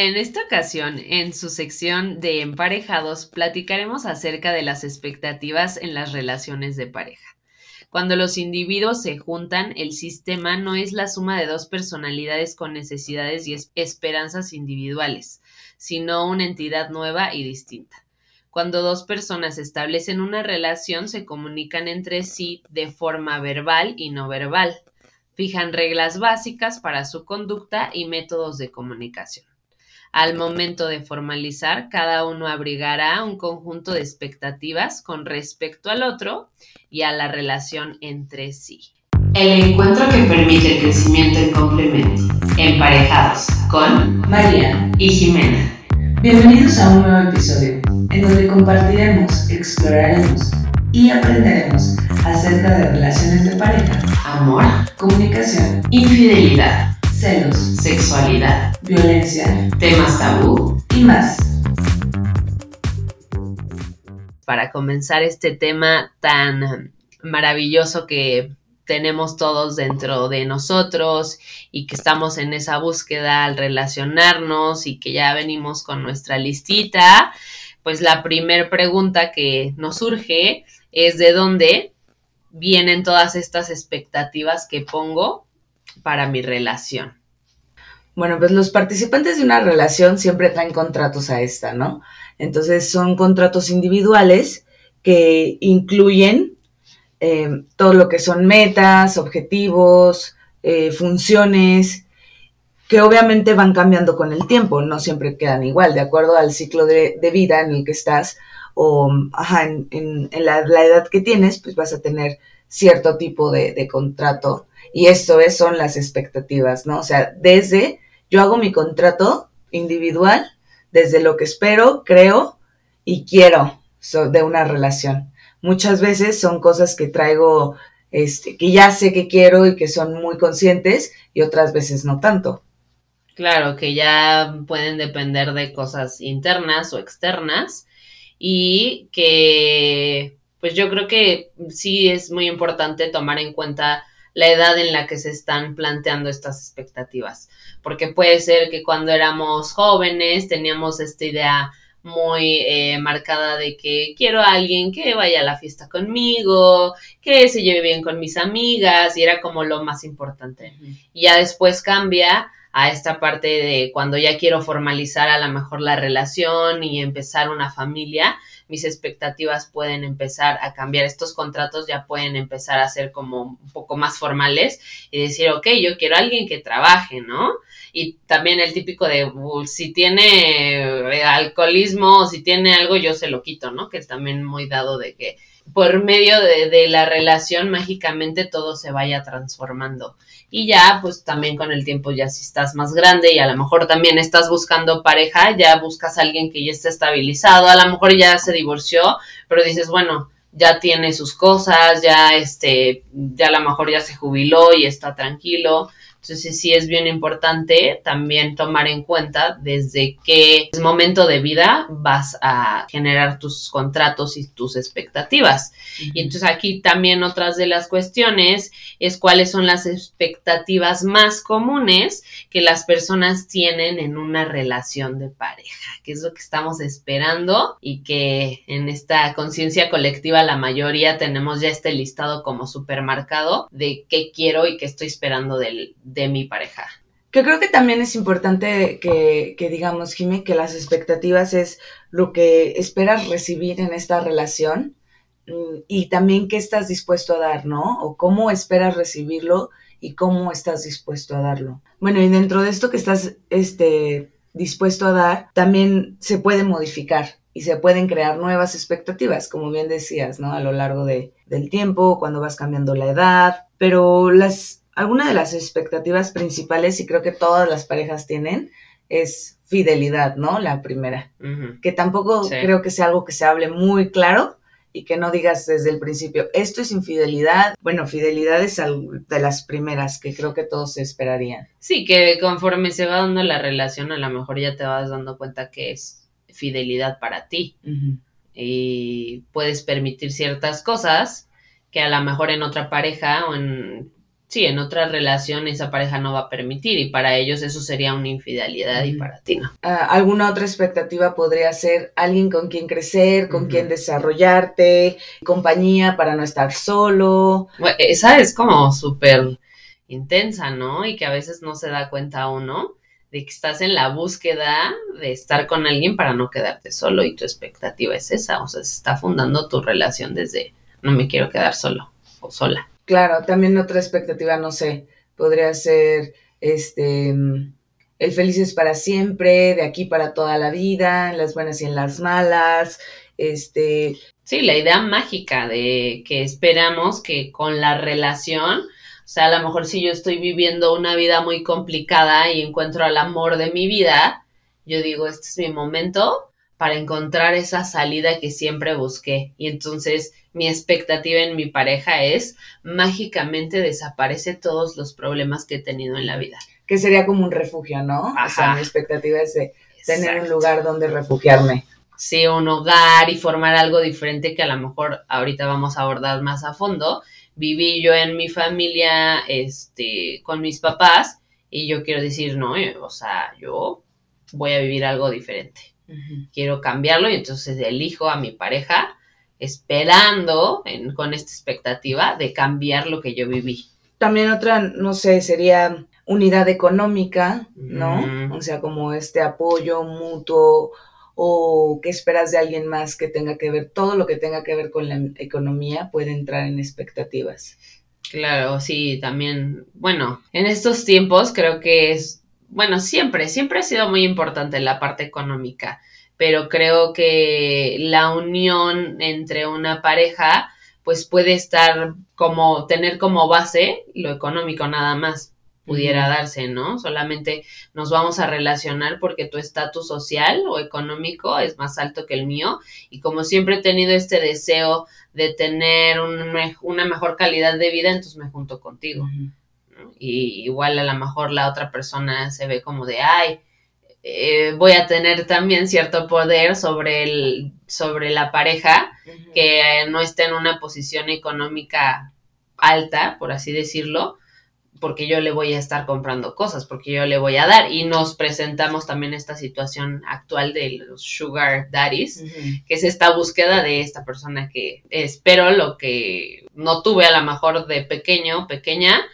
En esta ocasión, en su sección de emparejados, platicaremos acerca de las expectativas en las relaciones de pareja. Cuando los individuos se juntan, el sistema no es la suma de dos personalidades con necesidades y esperanzas individuales, sino una entidad nueva y distinta. Cuando dos personas establecen una relación, se comunican entre sí de forma verbal y no verbal, fijan reglas básicas para su conducta y métodos de comunicación. Al momento de formalizar, cada uno abrigará un conjunto de expectativas con respecto al otro y a la relación entre sí. El encuentro que permite el crecimiento en complemento. Emparejados con María y Jimena. Bienvenidos a un nuevo episodio en donde compartiremos, exploraremos y aprenderemos acerca de relaciones de pareja, amor, comunicación, infidelidad celos, sexualidad, violencia, temas tabú y más. Para comenzar este tema tan maravilloso que tenemos todos dentro de nosotros y que estamos en esa búsqueda al relacionarnos y que ya venimos con nuestra listita, pues la primera pregunta que nos surge es de dónde vienen todas estas expectativas que pongo para mi relación? Bueno, pues los participantes de una relación siempre traen contratos a esta, ¿no? Entonces son contratos individuales que incluyen eh, todo lo que son metas, objetivos, eh, funciones, que obviamente van cambiando con el tiempo, no siempre quedan igual, de acuerdo al ciclo de, vida en el que estás o en, la, edad que tienes, pues vas a tener cierto tipo de, de contrato y esto es, son las expectativas, ¿no? O sea, desde, yo hago mi contrato individual, desde lo que espero, creo y quiero de una relación. Muchas veces son cosas que traigo, este, que ya sé que quiero y que son muy conscientes y otras veces no tanto. Claro, que ya pueden depender de cosas internas o externas y que pues yo creo que sí es muy importante tomar en cuenta la edad en la que se están planteando estas expectativas. Porque puede ser que cuando éramos jóvenes teníamos esta idea muy eh, marcada de que quiero a alguien que vaya a la fiesta conmigo, que se lleve bien con mis amigas y era como lo más importante. Y ya después cambia a esta parte de cuando ya quiero formalizar a lo mejor la relación y empezar una familia, mis expectativas pueden empezar a cambiar, estos contratos ya pueden empezar a ser como un poco más formales y decir, ok, yo quiero a alguien que trabaje, ¿no? Y también el típico de, si tiene eh, alcoholismo o si tiene algo, yo se lo quito, ¿no? Que también muy dado de que por medio de, la relación mágicamente todo se vaya transformando. Y ya, pues también con el tiempo, ya si estás más grande y a lo mejor también estás buscando pareja, ya buscas a alguien que ya esté estabilizado, a lo mejor ya se divorció, pero dices, bueno, ya tiene sus cosas, ya este, ya a lo mejor ya se jubiló y está tranquilo. Entonces sí es bien importante también tomar en cuenta desde qué momento de vida vas a generar tus contratos y tus expectativas. Y entonces aquí también otras de las cuestiones es cuáles son las expectativas más comunes que las personas tienen en una relación de pareja, que es lo que estamos esperando y que en esta conciencia colectiva la mayoría tenemos ya este listado como supermercado de qué quiero y qué estoy esperando del de mi pareja. Que creo que también es importante que, que digamos, Jimmy, que las expectativas es lo que esperas recibir en esta relación mm, y también qué estás dispuesto a dar, ¿no? O cómo esperas recibirlo y cómo estás dispuesto a darlo. Bueno, y dentro de esto que estás este, dispuesto a dar, también se puede modificar y se pueden crear nuevas expectativas, como bien decías, ¿no? A lo largo de, del tiempo, cuando vas cambiando la edad, pero las alguna de las expectativas principales, y creo que todas las parejas tienen, es fidelidad, ¿no? La primera. Que tampoco creo que sea algo que se hable muy claro y que no digas desde el principio, esto es infidelidad. Bueno, fidelidad es de las primeras que creo que todos se esperarían. Sí, que conforme se va dando la relación, a lo mejor ya te vas dando cuenta que es fidelidad para ti. Y puedes permitir ciertas cosas que a lo mejor en otra pareja o en sí, en otra relación esa pareja no va a permitir y para ellos eso sería una infidelidad y para ti no. Ah, alguna otra expectativa podría ser alguien con quien crecer, con quien desarrollarte, compañía para no estar solo. esa es como súper intensa, ¿no? Y que a veces no se da cuenta uno de que estás en la búsqueda de estar con alguien para no quedarte solo y tu expectativa es esa, o sea, se está fundando tu relación desde no me quiero quedar solo o sola. Claro, también otra expectativa, no sé, podría ser este el feliz para siempre, de aquí para toda la vida, en las buenas y en las malas, este. Sí, la idea mágica de que esperamos que con la relación o sea, a lo mejor si yo estoy viviendo una vida muy complicada y encuentro al amor de mi vida, yo digo, este es mi momento para encontrar esa salida que siempre busqué. Y entonces mi expectativa en mi pareja es mágicamente desaparece todos los problemas que he tenido en la vida. Que sería como un refugio, ¿no? O sea, mi expectativa es de tener un lugar donde refugiarme. Sí, un hogar y formar algo diferente que a lo mejor ahorita vamos a abordar más a fondo, viví yo en mi familia, este, con mis papás, y yo quiero decir, no, eh, o sea, yo voy a vivir algo diferente. Quiero cambiarlo y entonces elijo a mi pareja esperando con esta expectativa de cambiar lo que yo viví. También otra, no sé, sería unidad económica, ¿no? O sea, como este apoyo mutuo o qué esperas de alguien más que tenga que ver, todo lo que tenga que ver con la economía puede entrar en expectativas. Claro, sí, también, bueno, en estos tiempos creo que es, bueno, siempre, siempre ha sido muy importante la parte económica, pero creo que la unión entre una pareja, pues puede estar como, tener como base lo económico nada más pudiera darse, ¿no? Solamente nos vamos a relacionar porque tu estatus social o económico es más alto que el mío y como siempre he tenido este deseo de tener una mejor calidad de vida, entonces me junto contigo. Y igual a lo mejor la otra persona se ve como de, ay, eh, voy a tener también cierto poder sobre, el, sobre la pareja que no esté en una posición económica alta, por así decirlo, porque yo le voy a estar comprando cosas, porque yo le voy a dar. Y nos presentamos también esta situación actual de los sugar daddies, que es esta búsqueda de esta persona que espero lo que no tuve a lo mejor de pequeño, pequeña,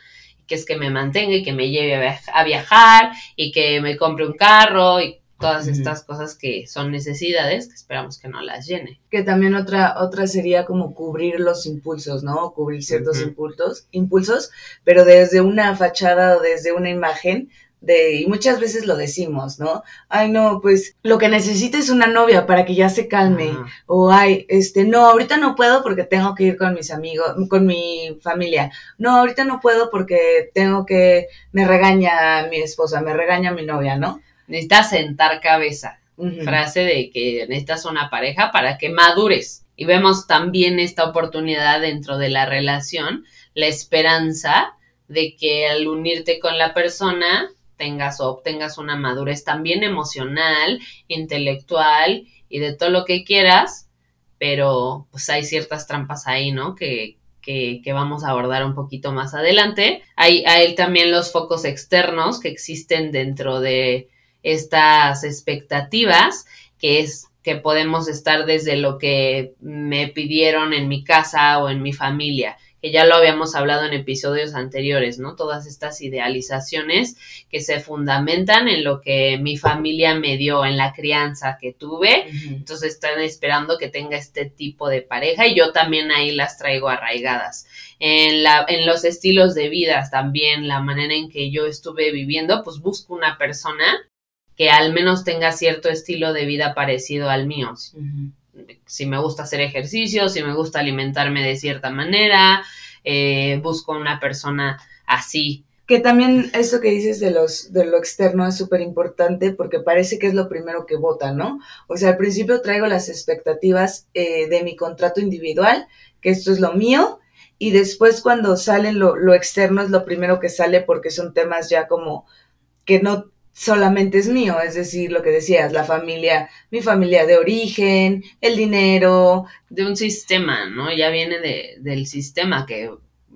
que es que me mantenga y que me lleve a viajar y que me compre un carro y todas estas cosas que son necesidades que esperamos que no las llene. Que también otra, otra sería como cubrir los impulsos, ¿no? Cubrir ciertos impulsos, impulsos, pero desde una fachada o desde una imagen de, y muchas veces lo decimos, ¿no? Ay, no, pues lo que necesita es una novia para que ya se calme. O ay, este, no, ahorita no puedo porque tengo que ir con mis amigos, con mi familia. No, ahorita no puedo porque tengo que, me regaña mi esposa, me regaña mi novia, ¿no? necesitas sentar cabeza. Frase de que necesitas una pareja para que madures. Y vemos también esta oportunidad dentro de la relación, la esperanza de que al unirte con la persona tengas o obtengas una madurez también emocional, intelectual y de todo lo que quieras, pero pues hay ciertas trampas ahí, ¿no? Que, que, que, vamos a abordar un poquito más adelante. Hay, hay también los focos externos que existen dentro de estas expectativas, que es que podemos estar desde lo que me pidieron en mi casa o en mi familia, que ya lo habíamos hablado en episodios anteriores, ¿no? Todas estas idealizaciones que se fundamentan en lo que mi familia me dio, en la crianza que tuve, entonces están esperando que tenga este tipo de pareja y yo también ahí las traigo arraigadas. En, la, en los estilos de vida también, la manera en que yo estuve viviendo, pues busco una persona que al menos tenga cierto estilo de vida parecido al mío. Si me gusta hacer ejercicio, si me gusta alimentarme de cierta manera, eh, busco una persona así. Que también esto que dices de los de lo externo es súper importante porque parece que es lo primero que vota, ¿no? O sea, al principio traigo las expectativas eh, de mi contrato individual, que esto es lo mío, y después cuando sale lo, lo externo es lo primero que sale porque son temas ya como que no solamente es mío, es decir, lo que decías, la familia, mi familia de origen, el dinero. De un sistema, ¿no? Ya viene de, del sistema que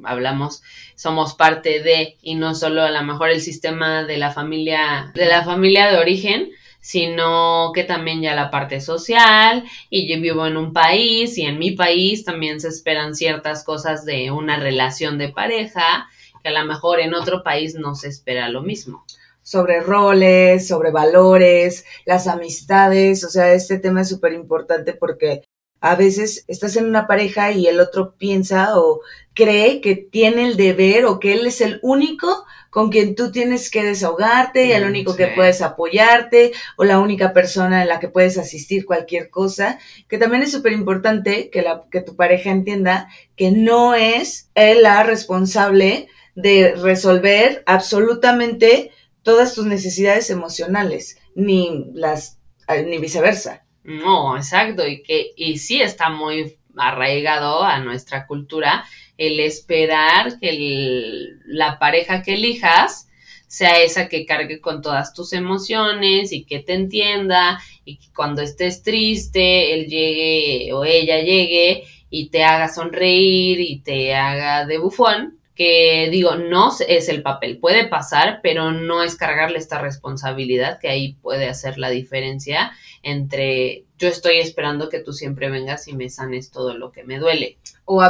hablamos, somos parte de, y no solo a lo mejor el sistema de la familia, de la familia de origen, sino que también ya la parte social y yo vivo en un país y en mi país también se esperan ciertas cosas de una relación de pareja que a lo mejor en otro país no se espera lo mismo. Sobre roles, sobre valores, las amistades, o sea, este tema es súper importante porque a veces estás en una pareja y el otro piensa o cree que tiene el deber o que él es el único con quien tú tienes que desahogarte y el mm, único que puedes apoyarte o la única persona en la que puedes asistir cualquier cosa, que también es súper importante que, la, que tu pareja entienda que no es él la responsable de resolver absolutamente todas tus necesidades emocionales, ni las ni viceversa. No, exacto, y que y sí está muy arraigado a nuestra cultura el esperar que la pareja que elijas sea esa que cargue con todas tus emociones y que te entienda y que cuando estés triste él llegue o ella llegue y te haga sonreír y te haga de bufón que digo, no es el papel, puede pasar, pero no es cargarle esta responsabilidad, que ahí puede hacer la diferencia entre yo estoy esperando que tú siempre vengas y me sanes todo lo que me duele. O,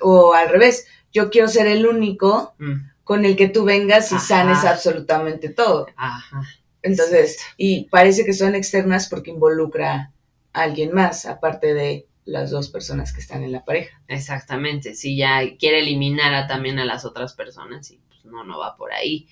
o al revés, yo quiero ser el único mm. con el que tú vengas y sanes absolutamente todo. Ajá. Entonces, y parece que son externas porque involucra a alguien más, aparte de las dos personas que están en la pareja. Exactamente, si ya quiere eliminar a, también a las otras personas y pues no, no va por ahí.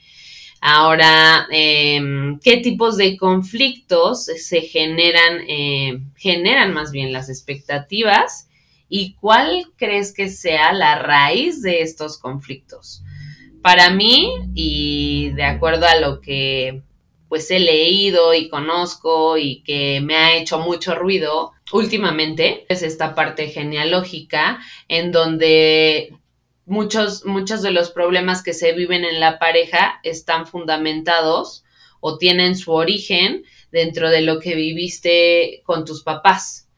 Ahora, em, ¿qué tipos de conflictos se generan, eh, generan más bien las expectativas? ¿Y cuál crees que sea la raíz de estos conflictos? Para mí, y de acuerdo a lo que pues he leído y conozco y que me ha hecho mucho ruido últimamente es esta parte genealógica en donde muchos, muchos de los problemas que se viven en la pareja están fundamentados o tienen su origen dentro de lo que viviste con tus papás.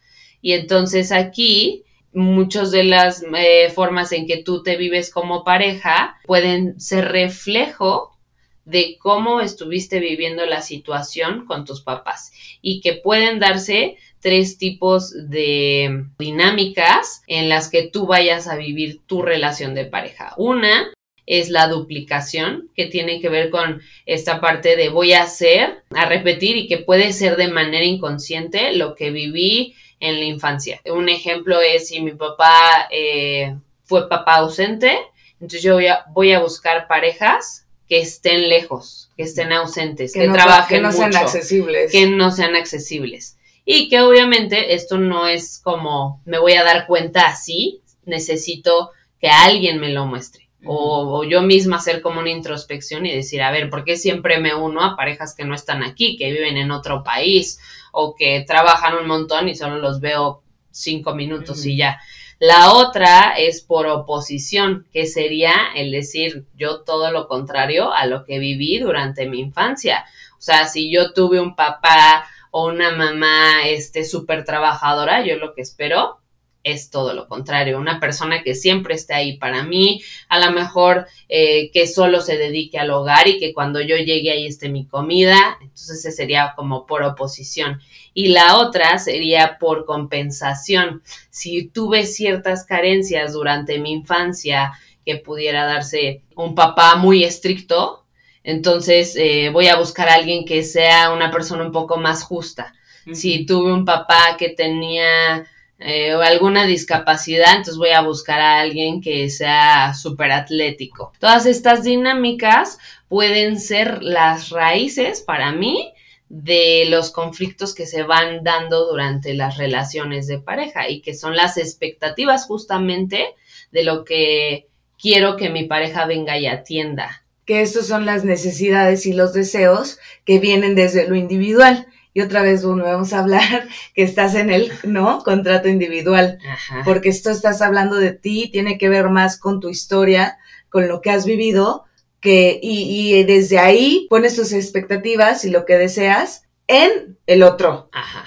Y entonces aquí muchas de las eh, formas en que tú te vives como pareja pueden ser reflejo de cómo estuviste viviendo la situación con tus papás y que pueden darse tres tipos de dinámicas en las que tú vayas a vivir tu relación de pareja. Una es la duplicación, que tiene que ver con esta parte de voy a hacer, a repetir y que puede ser de manera inconsciente lo que viví en la infancia. Un ejemplo es si mi papá eh, fue papá ausente, entonces yo voy a, voy a buscar parejas que estén lejos, que estén ausentes, que, trabajen que no sean accesibles. Que no sean accesibles. Y que obviamente esto no es como me voy a dar cuenta así, necesito que alguien me lo muestre. O, yo misma hacer como una introspección y decir, a ver, ¿por qué siempre me uno a parejas que no están aquí, que viven en otro país o que trabajan un montón y solo los veo cinco minutos y ya? La otra es por oposición, que sería el decir yo todo lo contrario a lo que viví durante mi infancia. O sea, si yo tuve un papá o una mamá este súper trabajadora, yo lo que espero es todo lo contrario, una persona que siempre esté ahí para mí, a lo mejor eh, que solo se dedique al hogar y que cuando yo llegue ahí esté mi comida, entonces ese sería como por oposición. Y la otra sería por compensación. Si tuve ciertas carencias durante mi infancia que pudiera darse un papá muy estricto, entonces eh, voy a buscar a alguien que sea una persona un poco más justa. Si tuve un papá que tenía eh, alguna discapacidad, entonces voy a buscar a alguien que sea súper atlético. Todas estas dinámicas pueden ser las raíces para mí de los conflictos que se van dando durante las relaciones de pareja y que son las expectativas justamente de lo que quiero que mi pareja venga y atienda. Que estos son las necesidades y los deseos que vienen desde lo individual y otra vez volvemos a hablar que estás en el, ¿no? Contrato individual. Porque esto estás hablando de ti, tiene que ver más con tu historia, con lo que has vivido, que, y, y desde ahí pones tus expectativas y lo que deseas en el otro. Ajá.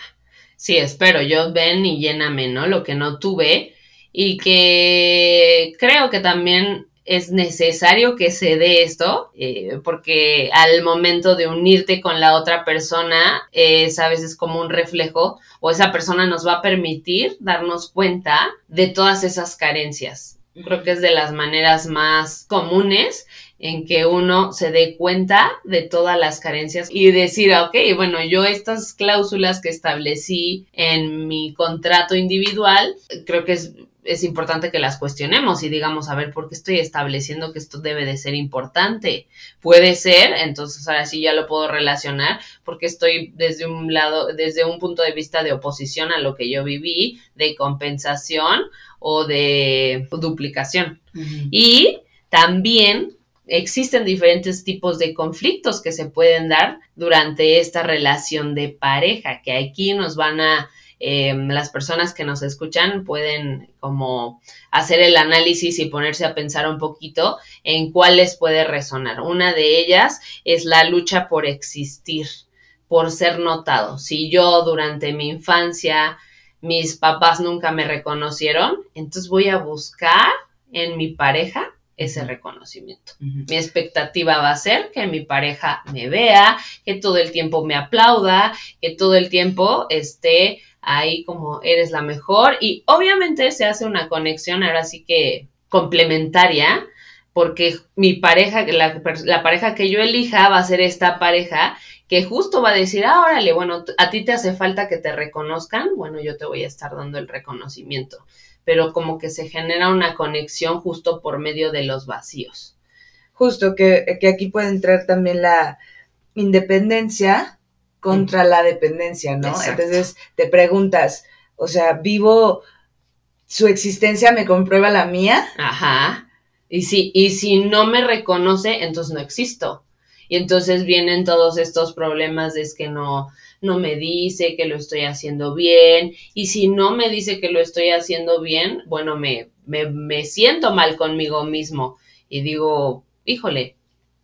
Sí, espero, yo ven y lléname, ¿no? Lo que no tuve y que creo que también es necesario que se dé esto, eh, porque al momento de unirte con la otra persona es a veces como un reflejo o esa persona nos va a permitir darnos cuenta de todas esas carencias. Creo que es de las maneras más comunes en que uno se dé cuenta de todas las carencias y decir, ok, bueno, yo estas cláusulas que establecí en mi contrato individual, creo que es es importante que las cuestionemos y digamos, a ver, ¿por qué estoy estableciendo que esto debe de ser importante? Puede ser, entonces ahora sí ya lo puedo relacionar, porque estoy desde un lado, desde un punto de vista de oposición a lo que yo viví, de compensación o de duplicación. Y también existen diferentes tipos de conflictos que se pueden dar durante esta relación de pareja, que aquí nos van a Em, las personas que nos escuchan pueden como hacer el análisis y ponerse a pensar un poquito en cuáles puede resonar. Una de ellas es la lucha por existir, por ser notado. Si yo durante mi infancia mis papás nunca me reconocieron, entonces voy a buscar en mi pareja ese reconocimiento. Mi expectativa va a ser que mi pareja me vea, que todo el tiempo me aplauda, que todo el tiempo esté ahí como eres la mejor y obviamente se hace una conexión ahora sí que complementaria porque mi pareja, la, la, pareja que yo elija va a ser esta pareja que justo va a decir, ah, órale, bueno, a ti te hace falta que te reconozcan, bueno, yo te voy a estar dando el reconocimiento, pero como que se genera una conexión justo por medio de los vacíos. Justo, que, que aquí puede entrar también la independencia contra la dependencia, ¿no? Entonces te preguntas, o sea, vivo, su existencia me comprueba la mía. Ajá. Y si, y si no me reconoce, entonces no existo. Y entonces vienen todos estos problemas de es que no, no me dice que lo estoy haciendo bien. Y si no me dice que lo estoy haciendo bien, bueno, me, me, me siento mal conmigo mismo. Y digo, híjole,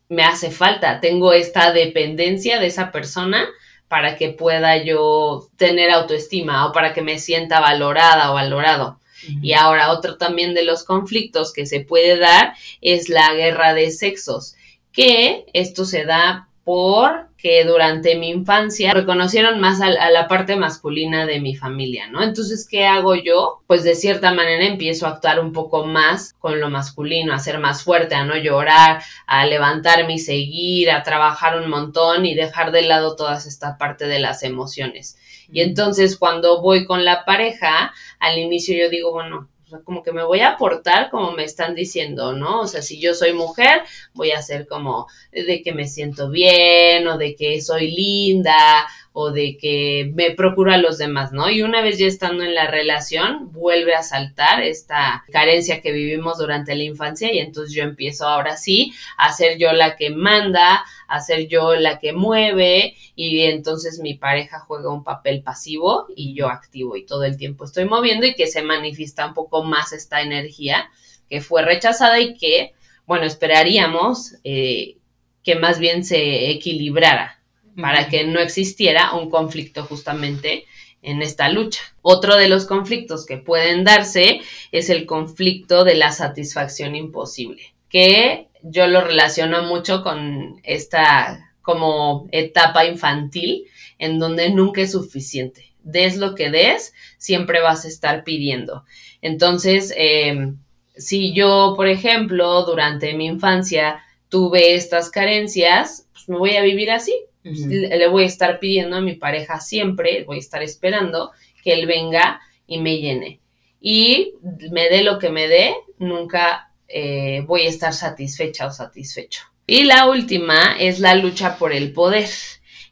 me hace falta, tengo esta dependencia de esa persona para que pueda yo tener autoestima o para que me sienta valorada o valorado. Y ahora otro también de los conflictos que se puede dar es la guerra de sexos, que esto se da por que durante mi infancia reconocieron más a, la parte masculina de mi familia, ¿no? Entonces, ¿qué hago yo? Pues de cierta manera empiezo a actuar un poco más con lo masculino, a ser más fuerte, a no llorar, a levantarme y seguir, a trabajar un montón y dejar de lado toda esta parte de las emociones. Y entonces cuando voy con la pareja, al inicio yo digo, bueno, como que me voy a aportar como me están diciendo, ¿no? O sea, si yo soy mujer, voy a ser como de que me siento bien o de que soy linda o de que me procuro a los demás, ¿no? Y una vez ya estando en la relación, vuelve a saltar esta carencia que vivimos durante la infancia y entonces yo empiezo ahora sí a ser yo la que manda, a ser yo la que mueve y entonces mi pareja juega un papel pasivo y yo activo y todo el tiempo estoy moviendo y que se manifiesta un poco más esta energía que fue rechazada y que, bueno, esperaríamos eh, que más bien se equilibrara para que no existiera un conflicto justamente en esta lucha. Otro de los conflictos que pueden darse es el conflicto de la satisfacción imposible, que yo lo relaciono mucho con esta como etapa infantil en donde nunca es suficiente. Des lo que des, siempre vas a estar pidiendo. Entonces, em, si yo, por ejemplo, durante mi infancia tuve estas carencias, pues me voy a vivir así, le voy a estar pidiendo a mi pareja siempre, voy a estar esperando que él venga y me llene. Y me dé lo que me dé, nunca eh, voy a estar satisfecha o satisfecho. Y la última es la lucha por el poder.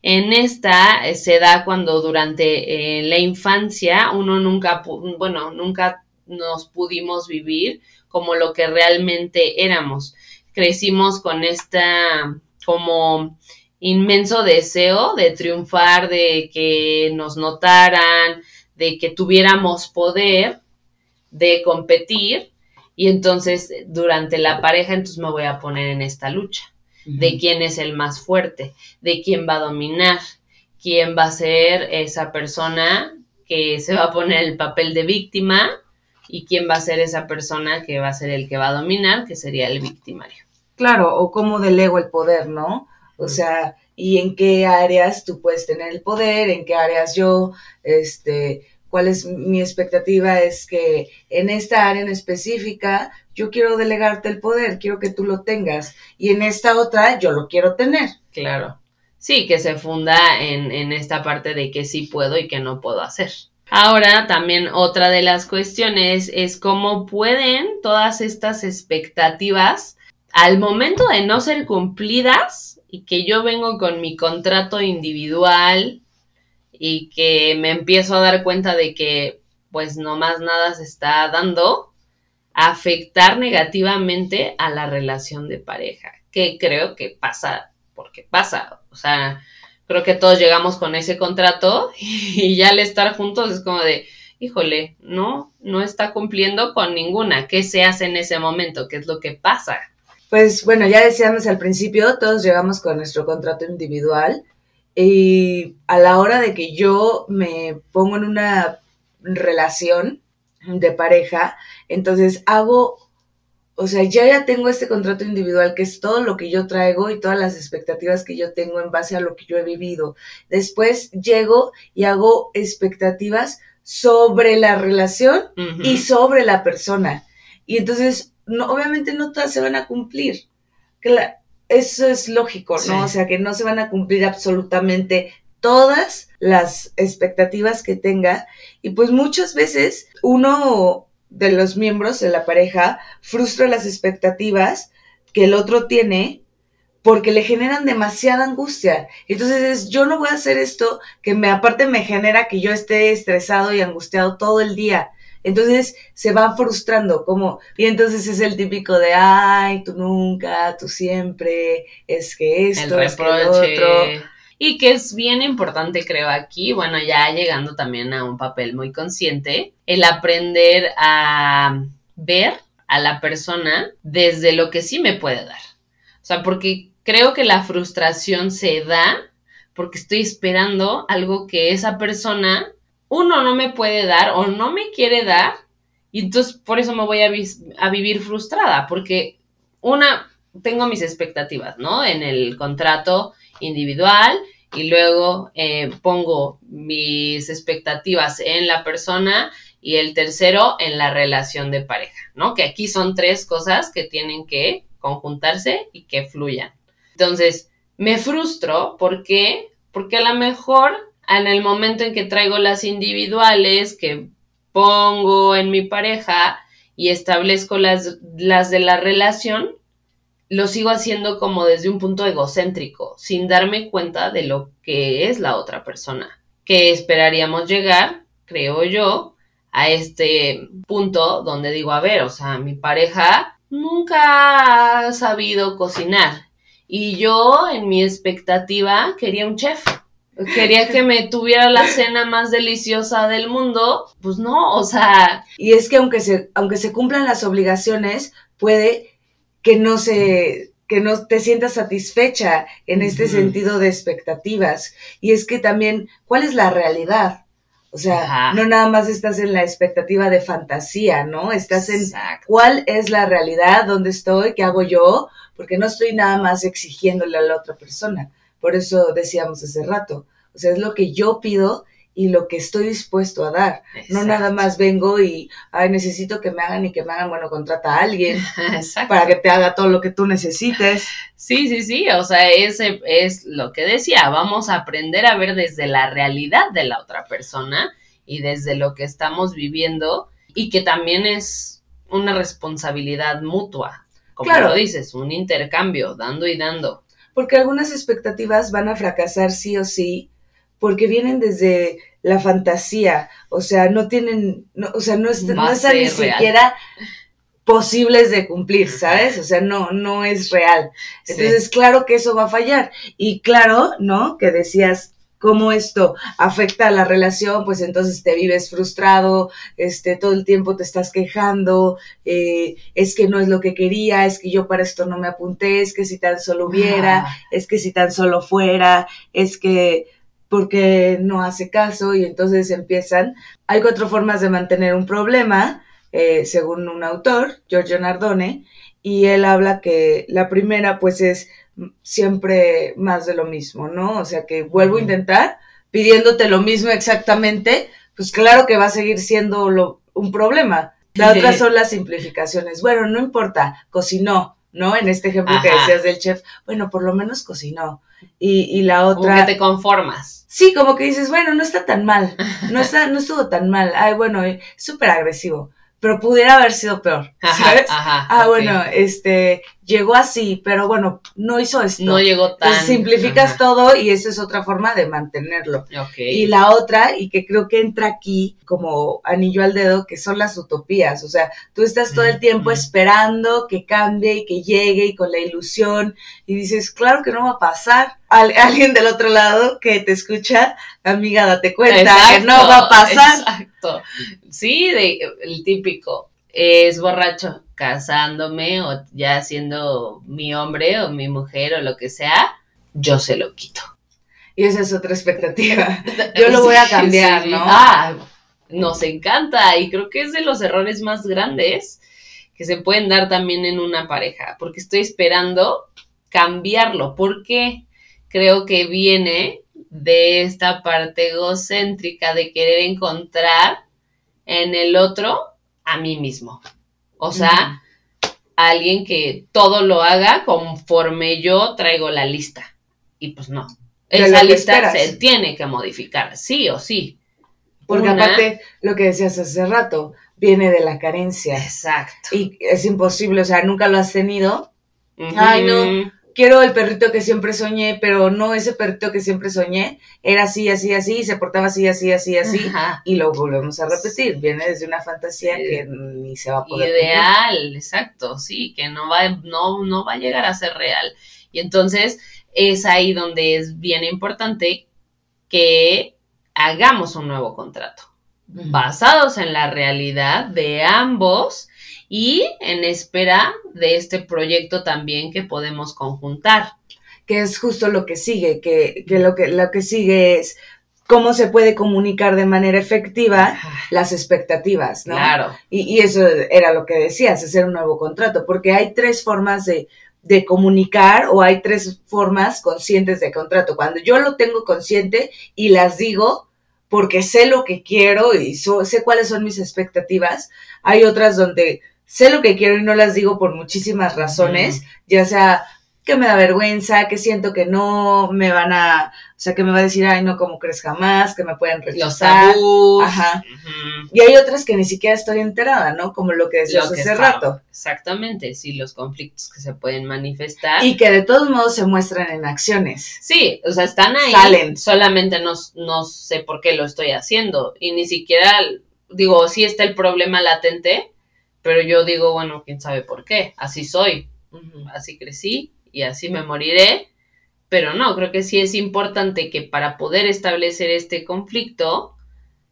En esta eh, se da cuando durante eh, la infancia uno nunca, bueno, nunca nos pudimos vivir como lo que realmente éramos. Crecimos con esta como inmenso deseo de triunfar, de que nos notaran, de que tuviéramos poder, de competir. Y entonces, durante la pareja, entonces me voy a poner en esta lucha de quién es el más fuerte, de quién va a dominar, quién va a ser esa persona que se va a poner el papel de víctima y quién va a ser esa persona que va a ser el que va a dominar, que sería el victimario. Claro, o cómo delego el poder, ¿no? O sea, y en qué áreas tú puedes tener el poder, en qué áreas yo, este, cuál es mi expectativa es que en esta área en específica yo quiero delegarte el poder, quiero que tú lo tengas, y en esta otra yo lo quiero tener. Claro. Sí, que se funda en, en esta parte de que sí puedo y que no puedo hacer. Ahora, también otra de las cuestiones es cómo pueden todas estas expectativas, al momento de no ser cumplidas y que yo vengo con mi contrato individual y que me empiezo a dar cuenta de que pues no más nada se está dando, afectar negativamente a la relación de pareja, que creo que pasa porque pasa, o sea, creo que todos llegamos con ese contrato y ya al estar juntos es como de, híjole, no, no está cumpliendo con ninguna. ¿Qué se hace en ese momento? ¿Qué es lo que pasa? Pues bueno, ya decíamos al principio, todos llegamos con nuestro contrato individual y a la hora de que yo me pongo en una relación de pareja, entonces hago o sea, ya ya tengo este contrato individual que es todo lo que yo traigo y todas las expectativas que yo tengo en base a lo que yo he vivido. Después llego y hago expectativas sobre la relación y sobre la persona. Y entonces, no, obviamente no todas se van a cumplir. Eso es lógico, ¿no? O sea, que no se van a cumplir absolutamente todas las expectativas que tenga. Y pues muchas veces uno de los miembros de la pareja frustra las expectativas que el otro tiene porque le generan demasiada angustia. Entonces yo no voy a hacer esto que me aparte me genera que yo esté estresado y angustiado todo el día. Entonces se va frustrando, como, y entonces es el típico de, ay, tú nunca, tú siempre, es que esto, es que lo otro. Y que es bien importante, creo, aquí, bueno, ya llegando también a un papel muy consciente, el aprender a ver a la persona desde lo que sí me puede dar. O sea, porque creo que la frustración se da porque estoy esperando algo que esa persona, uno, no me puede dar o no me quiere dar, y entonces por eso me voy a, vivir frustrada, porque una, tengo mis expectativas, ¿no? En el contrato individual y luego eh, pongo mis expectativas en la persona y el tercero en la relación de pareja, ¿no? Que aquí son tres cosas que tienen que conjuntarse y que fluyan. Entonces, me frustro porque porque a lo mejor en el momento en que traigo las individuales que pongo en mi pareja y establezco las, las de la relación, lo sigo haciendo como desde un punto egocéntrico, sin darme cuenta de lo que es la otra persona. Que esperaríamos llegar, creo yo, a este punto donde digo, a ver, o sea, mi pareja nunca ha sabido cocinar y yo en mi expectativa quería un chef. Quería que me tuviera la cena más deliciosa del mundo, pues no, o sea. Y es que aunque se, aunque se cumplan las obligaciones, puede que no se que no te sientas satisfecha en este sentido de expectativas. Y es que también, ¿cuál es la realidad? O sea, no nada más estás en la expectativa de fantasía, ¿no? Estás en cuál es la realidad, dónde estoy, qué hago yo, porque no estoy nada más exigiéndole a la otra persona. Por eso decíamos hace rato. O sea, es lo que yo pido y lo que estoy dispuesto a dar. No nada más vengo y, ay, necesito que me hagan y que me hagan, bueno, contrata a alguien para que te haga todo lo que tú necesites. Sí, sí, sí, o sea, ese es lo que decía, vamos a aprender a ver desde la realidad de la otra persona y desde lo que estamos viviendo y que también es una responsabilidad mutua, como lo dices, un intercambio, dando y dando. Porque algunas expectativas van a fracasar sí o sí, porque vienen desde la fantasía, o sea, no tienen, no, o sea, no, es, no están ni siquiera posibles de cumplir, ¿sabes? O sea, no, no es real. Entonces, claro que eso va a fallar. Y claro, ¿no? Que decías cómo esto afecta a la relación, pues entonces te vives frustrado, este, todo el tiempo te estás quejando, eh, es que no es lo que quería, es que yo para esto no me apunté, es que si tan solo hubiera, es que si tan solo fuera, es que porque no hace caso y entonces empiezan. Hay cuatro formas de mantener un problema, eh, según un autor, Giorgio Nardone, y él habla que la primera pues es siempre más de lo mismo, ¿no? O sea que vuelvo a intentar pidiéndote lo mismo exactamente, pues claro que va a seguir siendo lo, un problema. La otra son las simplificaciones. Bueno, no importa, cocinó, ¿no? En este ejemplo que decías del chef, bueno, por lo menos cocinó. Y, y la otra... Como que te conformas. Sí, como que dices, bueno, no está tan mal, no, está, no estuvo tan mal. Ay, bueno, es súper agresivo pero pudiera haber sido peor, ¿sabes? ah, bueno, este, llegó así, pero bueno, no hizo esto. No llegó tan. simplificas todo y esa es otra forma de mantenerlo. Y la otra, y que creo que entra aquí como anillo al dedo, que son las utopías. O sea, tú estás todo el tiempo esperando que cambie y que llegue y con la ilusión y dices, claro que no va a pasar. alguien del otro lado que te escucha, amiga, date cuenta que no va a pasar. Exacto. Sí, de, el típico es borracho casándome o ya siendo mi hombre o mi mujer o lo que sea, yo se lo quito. Y esa es otra expectativa. Yo lo voy a cambiar, ¿no? Ah, nos encanta y creo que es de los errores más grandes que se pueden dar también en una pareja, porque estoy esperando cambiarlo, porque creo que viene de esta parte egocéntrica de querer encontrar en el otro a mí mismo. O sea, alguien que todo lo haga conforme yo traigo la lista. Y pues no. Esa lista se tiene que modificar, sí o sí. Porque aparte, lo que decías hace rato, viene de la carencia. Exacto. Y es imposible, o sea, nunca lo has tenido. Ay, no, quiero el perrito que siempre soñé, pero no ese perrito que siempre soñé, era así, así, así, se portaba así, así, así, así, y lo volvemos a repetir. Viene desde una fantasía que ni se va a poder. Ideal, exacto, sí, que no va, no, no va a llegar a ser real. Y entonces es ahí donde es bien importante que hagamos un nuevo contrato, basados en la realidad de ambos y en espera de este proyecto también que podemos conjuntar. Que es justo lo que sigue, que, lo, que lo que sigue es cómo se puede comunicar de manera efectiva las expectativas, ¿no? Claro. Y, eso era lo que decías, hacer un nuevo contrato, porque hay tres formas de, de comunicar o hay tres formas conscientes de contrato. Cuando yo lo tengo consciente y las digo, porque sé lo que quiero y sé cuáles son mis expectativas, hay otras donde sé lo que quiero y no las digo por muchísimas razones, ya sea que me da vergüenza, que siento que no me van a, o sea, que me va a decir, ay, no, como crees jamás, que me pueden rechazar. Los Ajá. Y hay otras que ni siquiera estoy enterada, ¿no? Como lo que decías hace rato. Exactamente, sí, los conflictos que se pueden manifestar. Y que de todos modos se muestran en acciones. Sí, o sea, están ahí. Salen. Solamente no, no sé por qué lo estoy haciendo. Y ni siquiera, digo, sí está el problema latente, pero yo digo, bueno, quién sabe por qué, así soy, así crecí y así me moriré, pero no, creo que sí es importante que para poder establecer este conflicto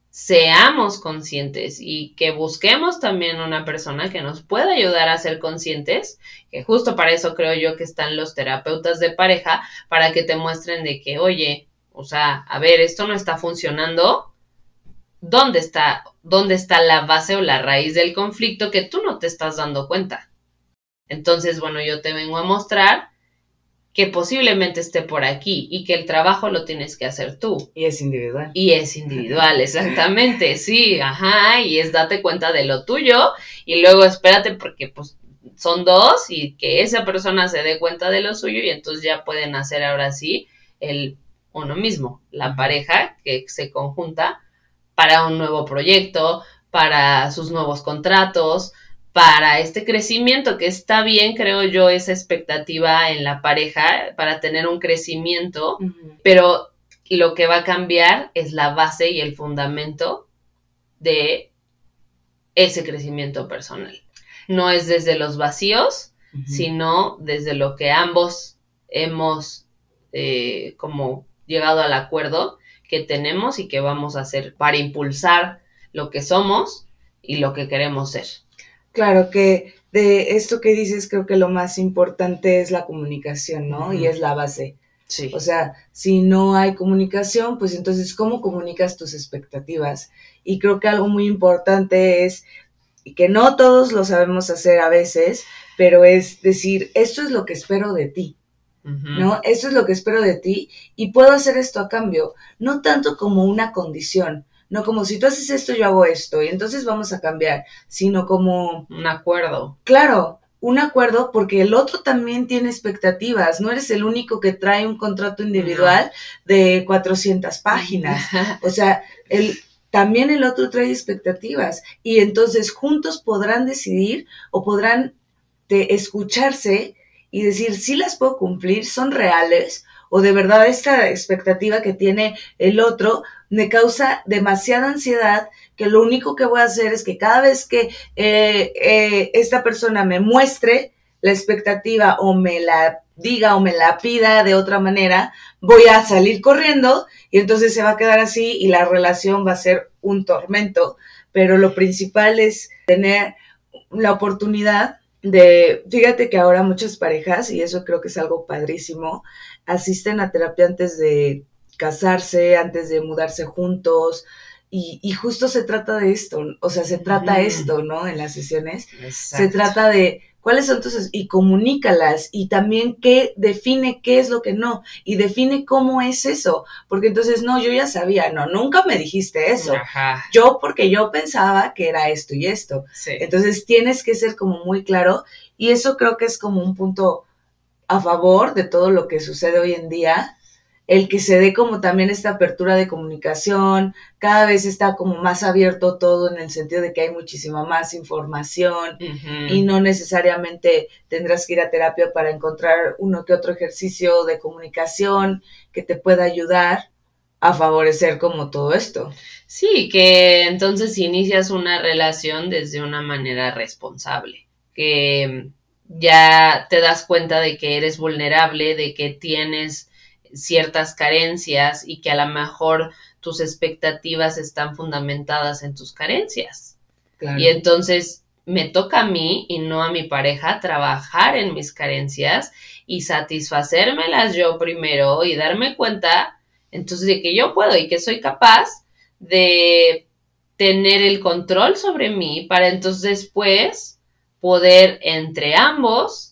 seamos conscientes y que busquemos también una persona que nos pueda ayudar a ser conscientes, que justo para eso creo yo que están los terapeutas de pareja, para que te muestren de que, oye, o sea, a ver, esto no está funcionando, ¿dónde está dónde está la base o la raíz del conflicto que tú no te estás dando cuenta. Entonces, bueno, yo te vengo a mostrar que posiblemente esté por aquí y que el trabajo lo tienes que hacer tú. Y es individual. Y es individual, exactamente, sí, ajá, y es date cuenta de lo tuyo y luego espérate porque pues son dos y que esa persona se dé cuenta de lo suyo y entonces ya pueden hacer ahora sí el uno mismo, la pareja que se conjunta para un nuevo proyecto, para sus nuevos contratos, para este crecimiento, que está bien, creo yo, esa expectativa en la pareja para tener un crecimiento, pero lo que va a cambiar es la base y el fundamento de ese crecimiento personal. No es desde los vacíos, sino desde lo que ambos hemos eh, como llegado al acuerdo que tenemos y que vamos a hacer para impulsar lo que somos y lo que queremos ser. Claro que de esto que dices creo que lo más importante es la comunicación, ¿no? Y es la base. Sí. O sea, si no hay comunicación, pues entonces, ¿cómo comunicas tus expectativas? Y creo que algo muy importante es y que no todos lo sabemos hacer a veces, pero es decir, esto es lo que espero de ti. ¿No? Esto es lo que espero de ti y puedo hacer esto a cambio, no tanto como una condición, no como si tú haces esto, yo hago esto, y entonces vamos a cambiar, sino como... Un acuerdo. Claro, un acuerdo porque el otro también tiene expectativas, no eres el único que trae un contrato individual de 400 páginas, o sea, el, también el otro trae expectativas y entonces juntos podrán decidir o podrán de escucharse y decir si las puedo cumplir, son reales o de verdad esta expectativa que tiene el otro me causa demasiada ansiedad que lo único que voy a hacer es que cada vez que eh, eh, esta persona me muestre la expectativa o me la diga o me la pida de otra manera, voy a salir corriendo y entonces se va a quedar así y la relación va a ser un tormento. Pero lo principal es tener la oportunidad de, fíjate que ahora muchas parejas, y eso creo que es algo padrísimo, asisten a terapia antes de casarse, antes de mudarse juntos, y, y, justo se trata de esto, o sea, se trata esto, ¿no? En las sesiones. Se trata de cuáles son tus y comunícalas y también qué define qué es lo que no y define cómo es eso, porque entonces no, yo ya sabía, no, nunca me dijiste eso. Yo porque yo pensaba que era esto y esto. Entonces tienes que ser como muy claro y eso creo que es como un punto a favor de todo lo que sucede hoy en día el que se dé como también esta apertura de comunicación, cada vez está como más abierto todo en el sentido de que hay muchísima más información y no necesariamente tendrás que ir a terapia para encontrar uno que otro ejercicio de comunicación que te pueda ayudar a favorecer como todo esto. Sí, que entonces inicias una relación desde una manera responsable, que ya te das cuenta de que eres vulnerable, de que tienes ciertas carencias y que a lo mejor tus expectativas están fundamentadas en tus carencias. Y entonces me toca a mí y no a mi pareja trabajar en mis carencias y satisfacérmelas yo primero y darme cuenta entonces de que yo puedo y que soy capaz de tener el control sobre mí para entonces después poder entre ambos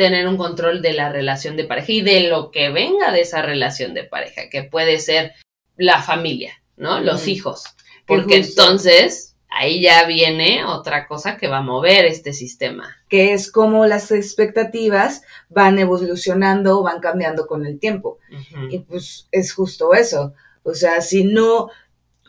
tener un control de la relación de pareja y de lo que venga de esa relación de pareja, que puede ser la familia, ¿no? Los hijos. Porque entonces ahí ya viene otra cosa que va a mover este sistema. Que es como las expectativas van evolucionando, van cambiando con el tiempo. Y pues es justo eso. O sea, si no,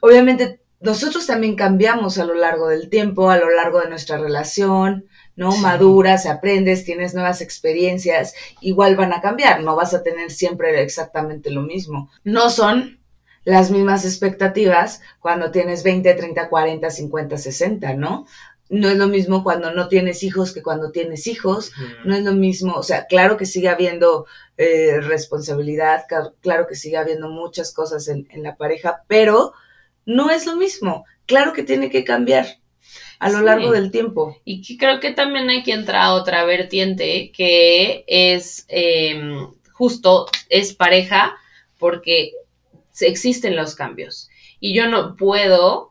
obviamente nosotros también cambiamos a lo largo del tiempo, a lo largo de nuestra relación, ¿no? Maduras, aprendes, tienes nuevas experiencias, igual van a cambiar, no vas a tener siempre exactamente lo mismo. No son las mismas expectativas cuando tienes 20, 30, 40, 50, 60, ¿no? No es lo mismo cuando no tienes hijos que cuando tienes hijos, no es lo mismo, o sea, claro que sigue habiendo eh, responsabilidad, claro que sigue habiendo muchas cosas en, en la pareja, pero no es lo mismo, claro que tiene que cambiar a lo largo del tiempo. Y creo que también hay que entrar a otra vertiente que es em, justo, es pareja, porque existen los cambios. Y yo no puedo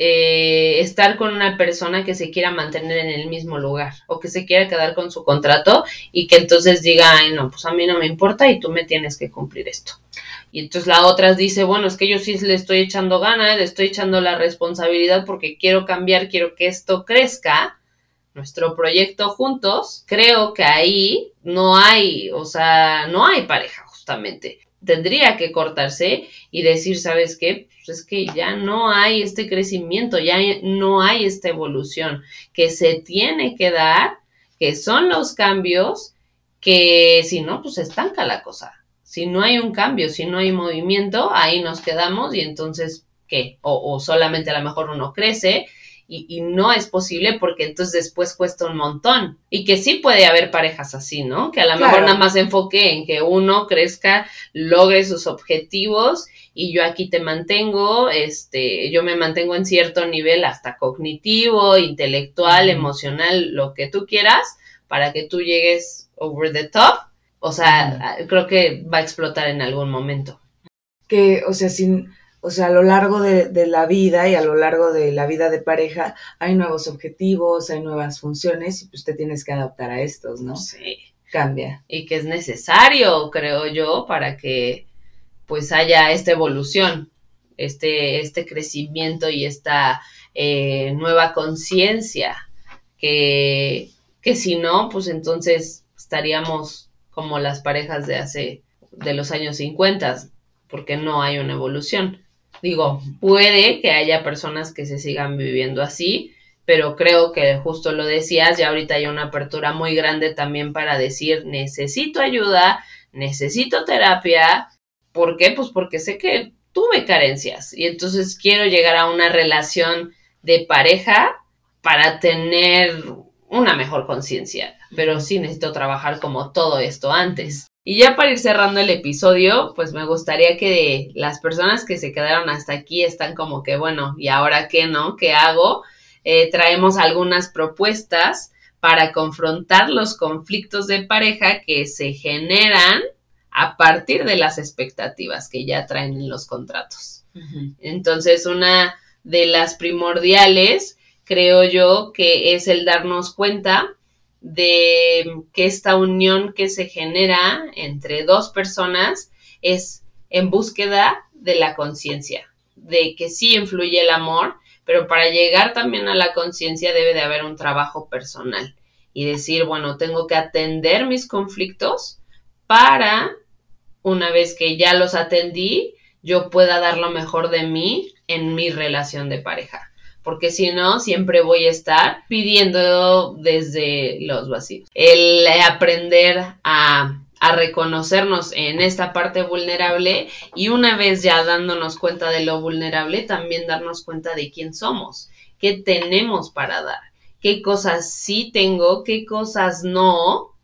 eh, estar con una persona que se quiera mantener en el mismo lugar o que se quiera quedar con su contrato y que entonces diga, ay, no, pues a mí no me importa y tú me tienes que cumplir esto. Y entonces la otra dice, bueno, es que yo sí le estoy echando ganas, le estoy echando la responsabilidad porque quiero cambiar, quiero que esto crezca, nuestro proyecto juntos, creo que ahí no hay, o sea, no hay pareja justamente. Tendría que cortarse y decir, ¿sabes qué? Pues es que ya no hay este crecimiento, ya no hay esta evolución que se tiene que dar, que son los cambios que si no, pues estanca la cosa. Si no hay un cambio, si no hay movimiento, ahí nos quedamos y entonces, ¿qué? O, solamente a lo mejor uno crece y, no es posible porque entonces después cuesta un montón. Y que sí puede haber parejas así, ¿no? Que a lo mejor nada más enfoque en que uno crezca, logre sus objetivos y yo aquí te mantengo, este, yo me mantengo en cierto nivel hasta cognitivo, intelectual, emocional, lo que tú quieras, para que tú llegues over the top o sea, creo que va a explotar en algún momento. Que, o sea, sin, o sea, a lo largo de, la vida y a lo largo de la vida de pareja hay nuevos objetivos, hay nuevas funciones y pues te tienes que adaptar a estos, ¿no? Sí. Cambia. Y que es necesario, creo yo, para que pues haya esta evolución, este, este crecimiento y esta eh, nueva conciencia, que, que si no, pues entonces estaríamos como las parejas de hace, de los años 50, porque no hay una evolución. Digo, puede que haya personas que se sigan viviendo así, pero creo que justo lo decías, ya ahorita hay una apertura muy grande también para decir, necesito ayuda, necesito terapia. ¿Por qué? Pues porque sé que tuve carencias y entonces quiero llegar a una relación de pareja para tener una mejor conciencia, pero sí necesito trabajar como todo esto antes. Y ya para ir cerrando el episodio, pues me gustaría que las personas que se quedaron hasta aquí están como que, bueno, ¿y ahora qué no? ¿Qué hago? Eh, traemos algunas propuestas para confrontar los conflictos de pareja que se generan a partir de las expectativas que ya traen en los contratos. Entonces, una de las primordiales, creo yo, que es el darnos cuenta de que esta unión que se genera entre dos personas es en búsqueda de la conciencia, de que sí influye el amor, pero para llegar también a la conciencia debe de haber un trabajo personal y decir, bueno, tengo que atender mis conflictos para, una vez que ya los atendí, yo pueda dar lo mejor de mí en mi relación de pareja porque si no, siempre voy a estar pidiendo desde los vacíos. El aprender a, reconocernos en esta parte vulnerable y una vez ya dándonos cuenta de lo vulnerable, también darnos cuenta de quién somos, qué tenemos para dar, qué cosas sí tengo, qué cosas no,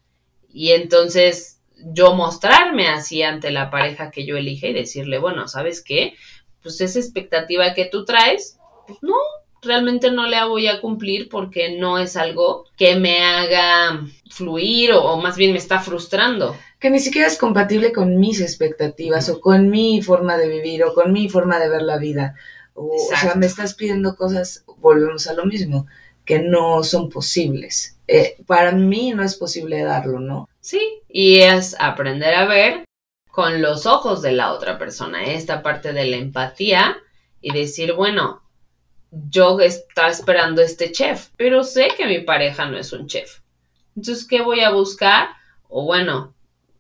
y entonces yo mostrarme así ante la pareja que yo elige y decirle, bueno, ¿sabes qué? Pues esa expectativa que tú traes, pues no, realmente no la voy a cumplir porque no es algo que me haga fluir o, más bien me está frustrando. Que ni siquiera es compatible con mis expectativas o con mi forma de vivir o con mi forma de ver la vida. O, sea, me estás pidiendo cosas, volvemos a lo mismo, que no son posibles. Eh, para mí no es posible darlo, ¿no? Sí, y es aprender a ver con los ojos de la otra persona, esta parte de la empatía y decir, bueno, yo estaba esperando este chef, pero sé que mi pareja no es un chef. Entonces, ¿qué voy a buscar? O bueno,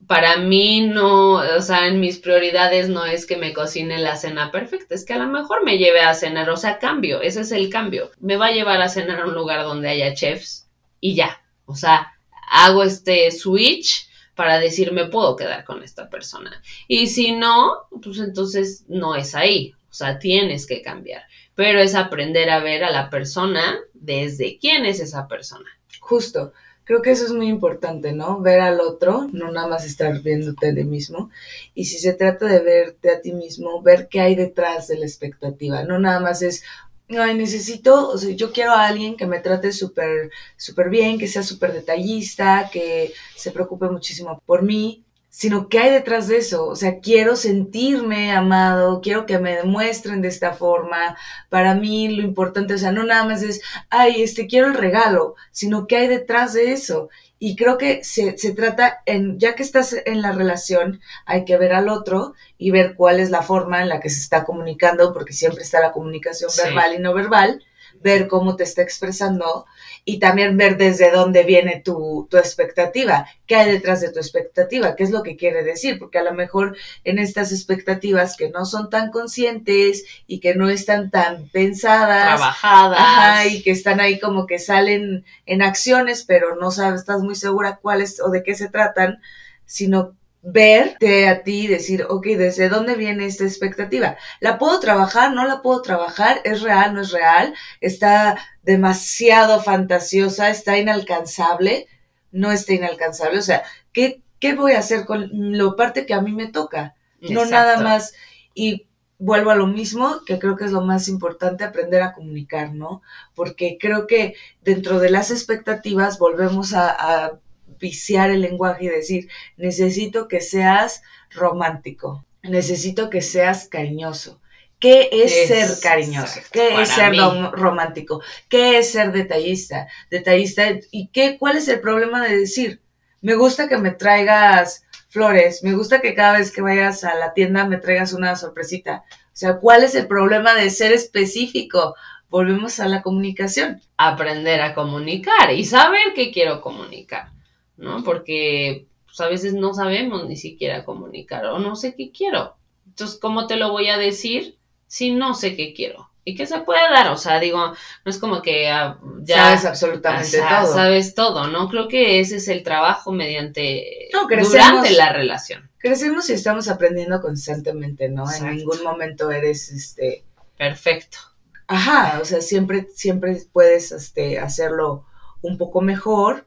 para mí no, o sea, en mis prioridades no es que me cocine la cena perfecta, es que a lo mejor me lleve a cenar, o sea, cambio, ese es el cambio. Me va a llevar a cenar a un lugar donde haya chefs y ya, o sea, hago este switch para decir me puedo quedar con esta persona. Y si no, pues entonces no es ahí, o sea, tienes que cambiar pero es aprender a ver a la persona desde quién es esa persona. Justo, creo que eso es muy importante, ¿no? Ver al otro, no nada más estar viéndote ti mismo. Y si se trata de verte a ti mismo, ver qué hay detrás de la expectativa, no nada más es, ay, necesito, o sea, yo quiero a alguien que me trate súper, súper bien, que sea súper detallista, que se preocupe muchísimo por mí, sino qué hay detrás de eso. O sea, quiero sentirme amado, quiero que me demuestren de esta forma. Para mí lo importante, o sea, no nada más es, ay, este, quiero el regalo, sino qué hay detrás de eso. Y creo que se, se trata, en, ya que estás en la relación, hay que ver al otro y ver cuál es la forma en la que se está comunicando, porque siempre está la comunicación verbal y no verbal, ver cómo te está expresando y también ver desde dónde viene tu, tu, expectativa, qué hay detrás de tu expectativa, qué es lo que quiere decir, porque a lo mejor en estas expectativas que no son tan conscientes y que no están tan pensadas, trabajadas, y que están ahí como que salen en acciones, pero no sabes, estás muy segura cuáles o de qué se tratan, sino verte a ti y decir, ok, ¿desde dónde viene esta expectativa? ¿La puedo trabajar? ¿No la puedo trabajar? ¿Es real? ¿No es real? ¿Está demasiado fantasiosa? ¿Está inalcanzable? ¿No está inalcanzable? O sea, ¿qué, qué voy a hacer con lo parte que a mí me toca? No nada más. Y vuelvo a lo mismo, que creo que es lo más importante, aprender a comunicar, ¿no? Porque creo que dentro de las expectativas volvemos a viciar el lenguaje y decir, necesito que seas romántico, necesito que seas cariñoso. ¿Qué es, Es- ser cariñoso? ¿Qué es ser rom- romántico? ¿Qué es ser detallista? Detallista y qué cuál es el problema de decir, me gusta que me traigas flores, me gusta que cada vez que vayas a la tienda me traigas una sorpresita. O sea, ¿cuál es el problema de ser específico? Volvemos a la comunicación. aprender a comunicar y saber qué quiero comunicar, ¿no? Porque pues, a veces no sabemos ni siquiera comunicar o no sé qué quiero. Entonces, ¿cómo te lo voy a decir si no sé qué quiero? ¿Y qué se puede dar? O sea, digo, no es como que ah, ya Sabes absolutamente todo. sabes todo, ¿no? Creo que ese es el trabajo mediante No, crecemos- durante la relación. Crecemos y estamos aprendiendo constantemente, ¿no? Exacto. En ningún momento eres este Perfecto. Ajá, o sea, siempre, siempre puedes este, hacerlo un poco mejor.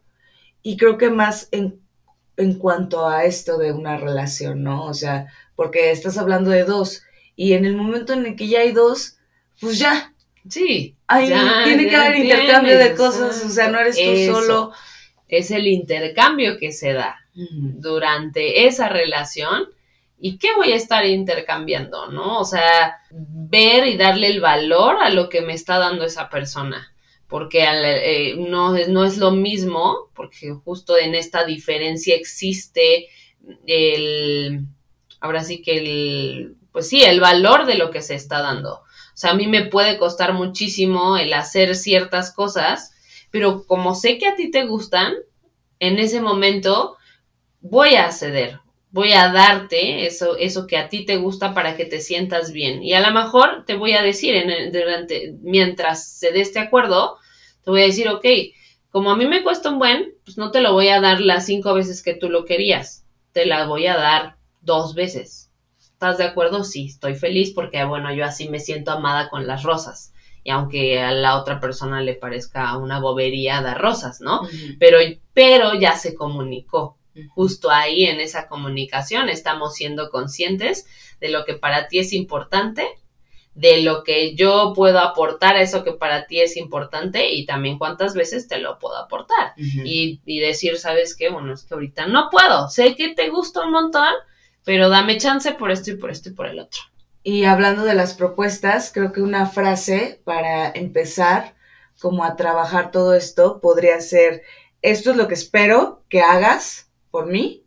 Y creo que más en, en cuanto a esto de una relación, ¿no? O sea, porque estás hablando de dos. Y en el momento en el que ya hay dos, pues ya. Sí. Hay, ya, tiene que haber intercambio de cosas. O sea, no eres tú eso. solo. Es el intercambio que se da. durante esa relación y qué voy a estar intercambiando, ¿no? O sea, ver y darle el valor a lo que me está dando esa persona, porque al- eh, no, no es lo mismo, porque justo en esta diferencia existe el, ahora sí que el, pues sí, el valor de lo que se está dando. O sea, a mí me puede costar muchísimo el hacer ciertas cosas, pero como sé que a ti te gustan, en ese momento voy a ceder, voy a darte eso, eso que a ti te gusta para que te sientas bien. Y a lo mejor te voy a decir, en el- durante, mientras se dé este acuerdo, te voy a decir, ok, como a mí me cuesta un buen, pues no te lo voy a dar las cinco veces que tú lo querías, te la voy a dar dos veces. ¿Estás de acuerdo? Sí, estoy feliz porque, bueno, yo así me siento amada con las rosas. Y aunque a la otra persona le parezca una bobería dar rosas, ¿no? Pero, pero ya se comunicó justo ahí en esa comunicación estamos siendo conscientes de lo que para ti es importante, de lo que yo puedo aportar a eso que para ti es importante y también cuántas veces te lo puedo aportar. Y, y decir, ¿sabes qué? Bueno, es que ahorita no puedo, sé que te gusta un montón, pero dame chance por esto y por esto y por el otro. Y hablando de las propuestas, creo que una frase para empezar como a trabajar todo esto podría ser, esto es lo que espero que hagas por mí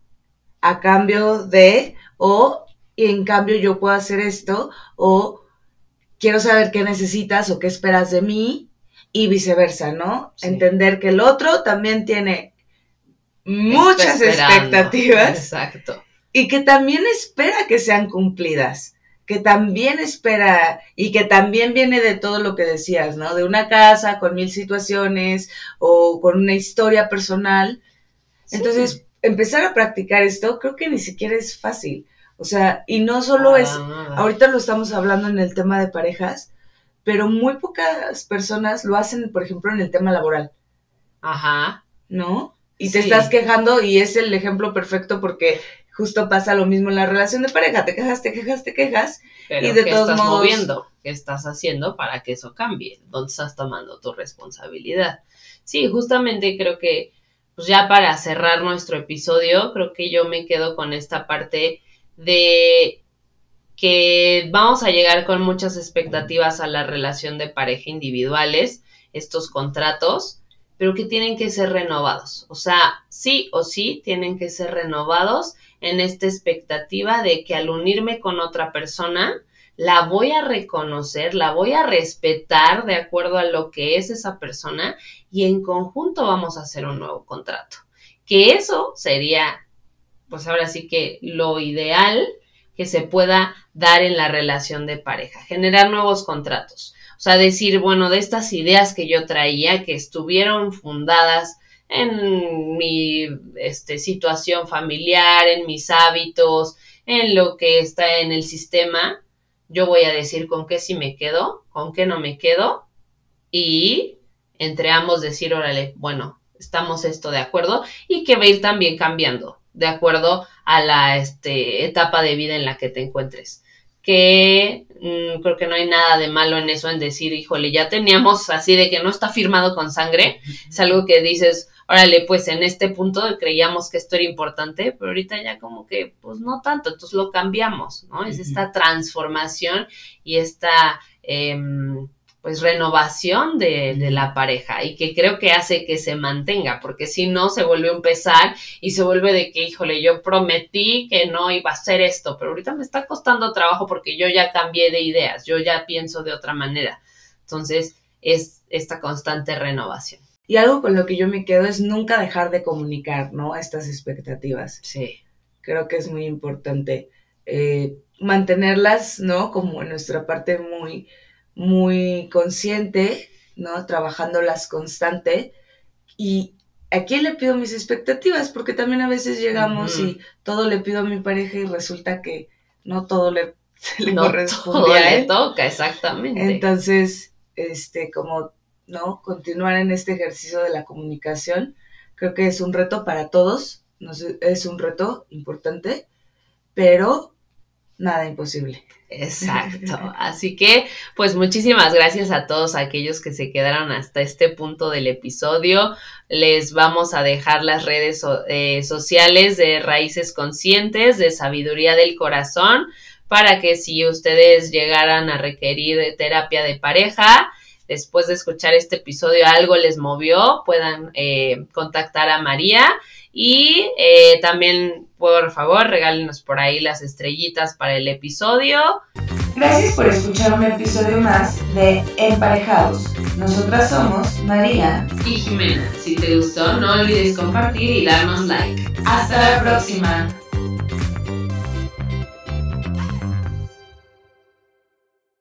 a cambio de, o y en cambio yo puedo hacer esto, o quiero saber qué necesitas o qué esperas de mí y viceversa, ¿no? Sí. Entender que el otro también tiene muchas expectativas Exacto. y que también espera que sean cumplidas, que también espera y que también viene de todo lo que decías, ¿no? De una casa con mil situaciones o con una historia personal. Entonces, empezar a practicar esto creo que ni siquiera es fácil. O sea, y no solo es, ahorita lo estamos hablando en el tema de parejas, pero muy pocas personas lo hacen, por ejemplo, en el tema laboral. Ajá. ¿no? Y te estás quejando y es el ejemplo perfecto porque justo pasa lo mismo en la relación de pareja, te quejas, te quejas, te quejas. Pero Y de ¿qué todos estás modos- moviendo? ¿Qué estás haciendo para que eso cambie? ¿Dónde estás tomando tu responsabilidad? Sí, justamente creo que, pues ya para cerrar nuestro episodio, creo que yo me quedo con esta parte de que vamos a llegar con muchas expectativas a la relación de pareja individuales, estos contratos, pero que tienen que ser renovados. O sea, sí o sí tienen que ser renovados en esta expectativa de que al unirme con otra persona, la voy a reconocer, la voy a respetar de acuerdo a lo que es esa persona y en conjunto vamos a hacer un nuevo contrato. Que eso sería, pues ahora sí que lo ideal que se pueda dar en la relación de pareja, generar nuevos contratos. O sea, decir, bueno, de estas ideas que yo traía, que estuvieron fundadas en mi este, situación familiar, en mis hábitos, en lo que está en el sistema, yo voy a decir con qué sí me quedo, con qué no me quedo, y entre ambos decir, órale, bueno, estamos esto de acuerdo, y que va a ir también cambiando de acuerdo a la este, etapa de vida en la que te encuentres. Que mmm, creo que no hay nada de malo en eso, en decir, híjole, ya teníamos así de que no está firmado con sangre, es algo que dices, órale, pues en este punto creíamos que esto era importante, pero ahorita ya como que, pues no tanto, entonces lo cambiamos, ¿no? Es esta transformación y esta... Em, pues renovación de, de, la pareja y que creo que hace que se mantenga, porque si no se vuelve un pesar y se vuelve de que, híjole, yo prometí que no iba a hacer esto, pero ahorita me está costando trabajo porque yo ya cambié de ideas, yo ya pienso de otra manera. Entonces, es esta constante renovación. Y algo con lo que yo me quedo es nunca dejar de comunicar, ¿no? Estas expectativas. Sí. Creo que es muy importante eh, mantenerlas, ¿no? Como en nuestra parte muy muy consciente, ¿no? Trabajándolas constante. Y a quién le pido mis expectativas, porque también a veces llegamos y todo le pido a mi pareja y resulta que no todo le, le corresponde a él. toca, exactamente. Entonces, este, como, ¿no? Continuar en este ejercicio de la comunicación, creo que es un reto para todos, no es un reto importante, pero nada imposible. Exacto. Así que, pues muchísimas gracias a todos aquellos que se quedaron hasta este punto del episodio. Les vamos a dejar las redes eh, sociales de Raíces Conscientes, de Sabiduría del Corazón, para que si ustedes llegaran a requerir terapia de pareja, después de escuchar este episodio algo les movió, puedan eh, contactar a María y eh, también, por favor, regálenos por ahí las estrellitas para el episodio. Gracias por escuchar un episodio más de Emparejados. Nosotras somos María y Jimena. Si te gustó, no olvides compartir y darnos like. Hasta la próxima.